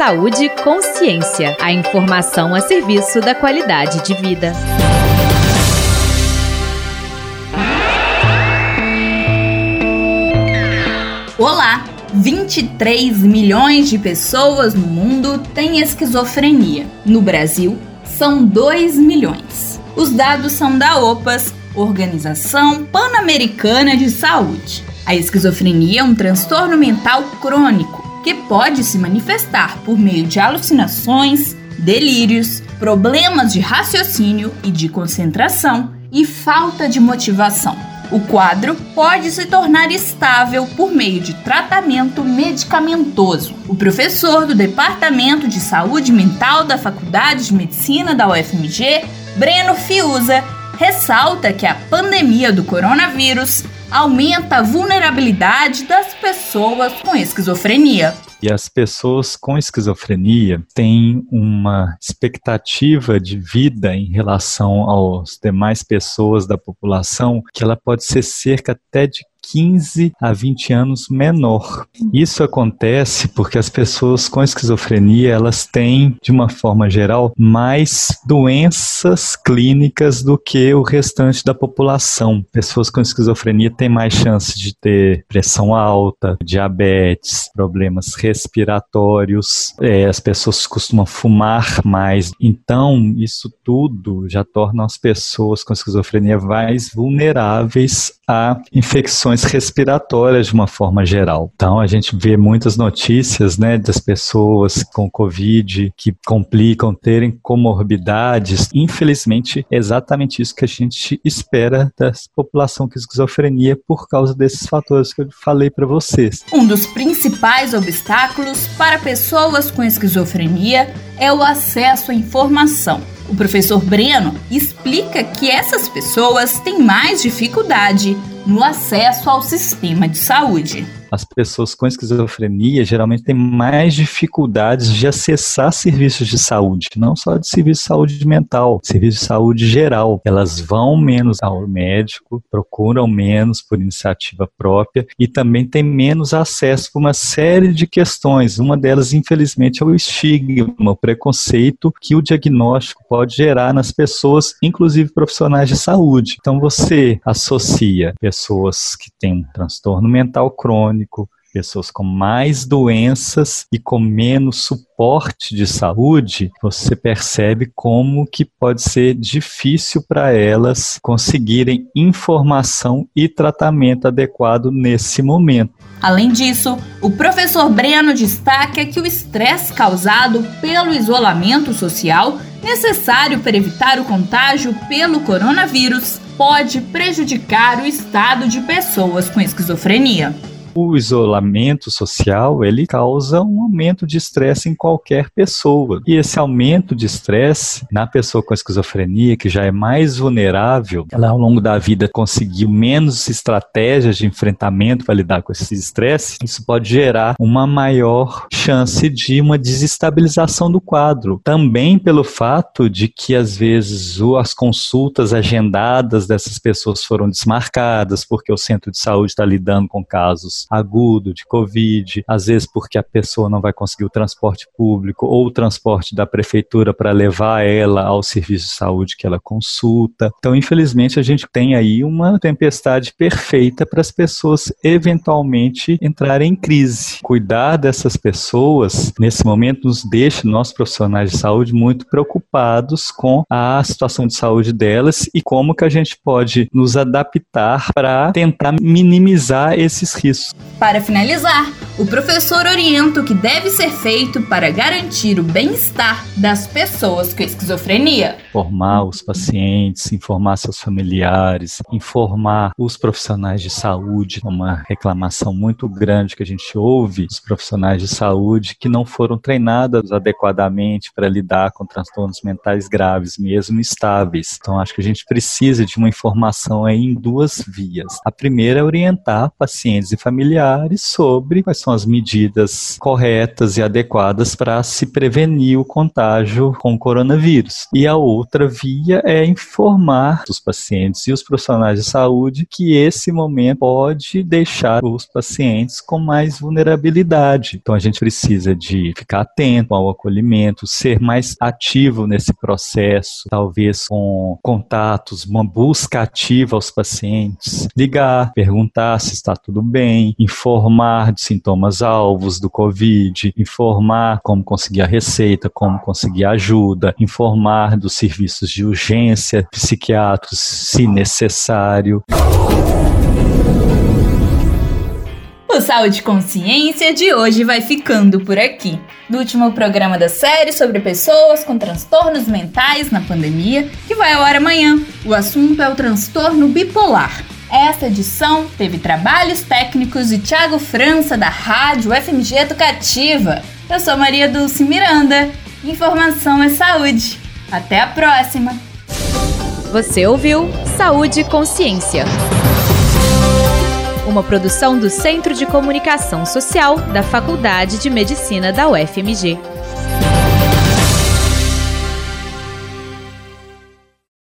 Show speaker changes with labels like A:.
A: Saúde Consciência. A informação a serviço da qualidade de vida.
B: Olá! 23 milhões de pessoas no mundo têm esquizofrenia. No Brasil, são 2 milhões. Os dados são da OPAS, Organização Pan-Americana de Saúde. A esquizofrenia é um transtorno mental crônico que pode se manifestar por meio de alucinações, delírios, problemas de raciocínio e de concentração e falta de motivação. O quadro pode se tornar estável por meio de tratamento medicamentoso. O professor do Departamento de Saúde Mental da Faculdade de Medicina da UFMG, Breno Fiuza, ressalta que a pandemia do coronavírus aumenta a vulnerabilidade das pessoas com esquizofrenia.
C: E as pessoas com esquizofrenia têm uma expectativa de vida em relação às demais pessoas da população que ela pode ser cerca até de 15 a 20 anos menor. Isso acontece porque as pessoas com esquizofrenia, elas têm, de uma forma geral, mais doenças clínicas do que o restante da população. Pessoas com esquizofrenia têm mais chance de ter pressão alta, diabetes, problemas respiratórios, é, as pessoas costumam fumar mais. Então, isso tudo já torna as pessoas com esquizofrenia mais vulneráveis a infecções respiratórias de uma forma geral. Então, a gente vê muitas notícias né, das pessoas com Covid que complicam, terem comorbidades. Infelizmente, é exatamente isso que a gente espera da população com esquizofrenia por causa desses fatores que eu falei para vocês.
B: Um dos principais obstáculos para pessoas com esquizofrenia é o acesso à informação. O professor Breno explica que essas pessoas têm mais dificuldade no acesso ao sistema de saúde
C: as pessoas com esquizofrenia geralmente têm mais dificuldades de acessar serviços de saúde, não só de serviço de saúde mental, serviço de saúde geral. Elas vão menos ao médico, procuram menos por iniciativa própria e também têm menos acesso a uma série de questões. Uma delas, infelizmente, é o estigma, o preconceito que o diagnóstico pode gerar nas pessoas, inclusive profissionais de saúde. Então, você associa pessoas que têm um transtorno mental crônico, crônico, pessoas com mais doenças e com menos suporte de saúde, você percebe como que pode ser difícil para elas conseguirem informação e tratamento adequado nesse momento.
B: Além disso, o professor Breno destaca que o estresse causado pelo isolamento social, necessário para evitar o contágio pelo coronavírus, pode prejudicar o estado de pessoas com esquizofrenia
C: o isolamento social ele causa um aumento de estresse em qualquer pessoa. E esse aumento de estresse na pessoa com esquizofrenia, que já é mais vulnerável, ela ao longo da vida conseguiu menos estratégias de enfrentamento para lidar com esse estresse, isso pode gerar uma maior chance de uma desestabilização do quadro. Também pelo fato de que às vezes as consultas agendadas dessas pessoas foram desmarcadas porque o centro de saúde está lidando com casos agudo de Covid, às vezes porque a pessoa não vai conseguir o transporte público ou o transporte da prefeitura para levar ela ao serviço de saúde que ela consulta. Então, infelizmente, a gente tem aí uma tempestade perfeita para as pessoas eventualmente entrarem em crise. Cuidar dessas pessoas nesse momento nos deixa, nós profissionais de saúde, muito preocupados com a situação de saúde delas e como que a gente pode nos adaptar para tentar minimizar esses riscos.
B: Para finalizar, o professor orienta o que deve ser feito para garantir o bem-estar das pessoas com esquizofrenia.
C: Informar os pacientes, informar seus familiares, informar os profissionais de saúde. Uma reclamação muito grande que a gente ouve dos profissionais de saúde que não foram treinados adequadamente para lidar com transtornos mentais graves, mesmo estáveis. Então, acho que a gente precisa de uma informação em duas vias. A primeira é orientar pacientes e familiares sobre quais são as medidas corretas e adequadas para se prevenir o contágio com o coronavírus. E a outra via é informar os pacientes e os profissionais de saúde que esse momento pode deixar os pacientes com mais vulnerabilidade. Então a gente precisa de ficar atento ao acolhimento, ser mais ativo nesse processo, talvez com contatos, uma busca ativa aos pacientes, ligar, perguntar se está tudo bem, informar de sintomas alvos do Covid, informar como conseguir a receita, como conseguir ajuda, informar dos serviços de urgência psiquiátricos, se necessário.
B: O Saúde Consciência de hoje vai ficando por aqui. No último programa da série sobre pessoas com transtornos mentais na pandemia, que vai ao ar amanhã. O assunto é o transtorno bipolar. Esta edição teve trabalhos técnicos de Tiago França, da Rádio FMG Educativa. Eu sou Maria Dulce Miranda. Informação é saúde. Até a próxima!
A: Você ouviu Saúde e Consciência uma produção do Centro de Comunicação Social da Faculdade de Medicina da UFMG.